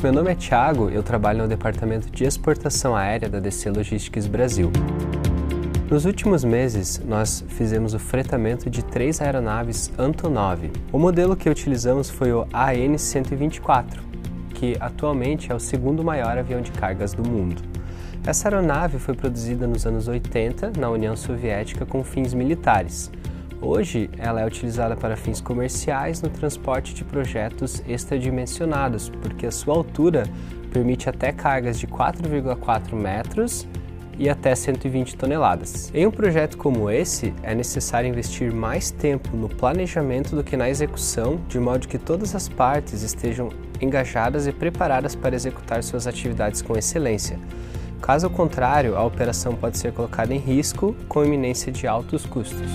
Meu nome é Thiago, eu trabalho no Departamento de Exportação Aérea da DC Logistics Brasil. Nos últimos meses, nós fizemos o fretamento de três aeronaves Antonov. O modelo que utilizamos foi o AN-124, que atualmente é o segundo maior avião de cargas do mundo. Essa aeronave foi produzida nos anos 80 na União Soviética com fins militares. Hoje, ela é utilizada para fins comerciais no transporte de projetos extradimensionados, porque a sua altura permite até cargas de 4,4 metros e até 120 toneladas. Em um projeto como esse, é necessário investir mais tempo no planejamento do que na execução, de modo que todas as partes estejam engajadas e preparadas para executar suas atividades com excelência. Caso contrário, a operação pode ser colocada em risco com iminência de altos custos.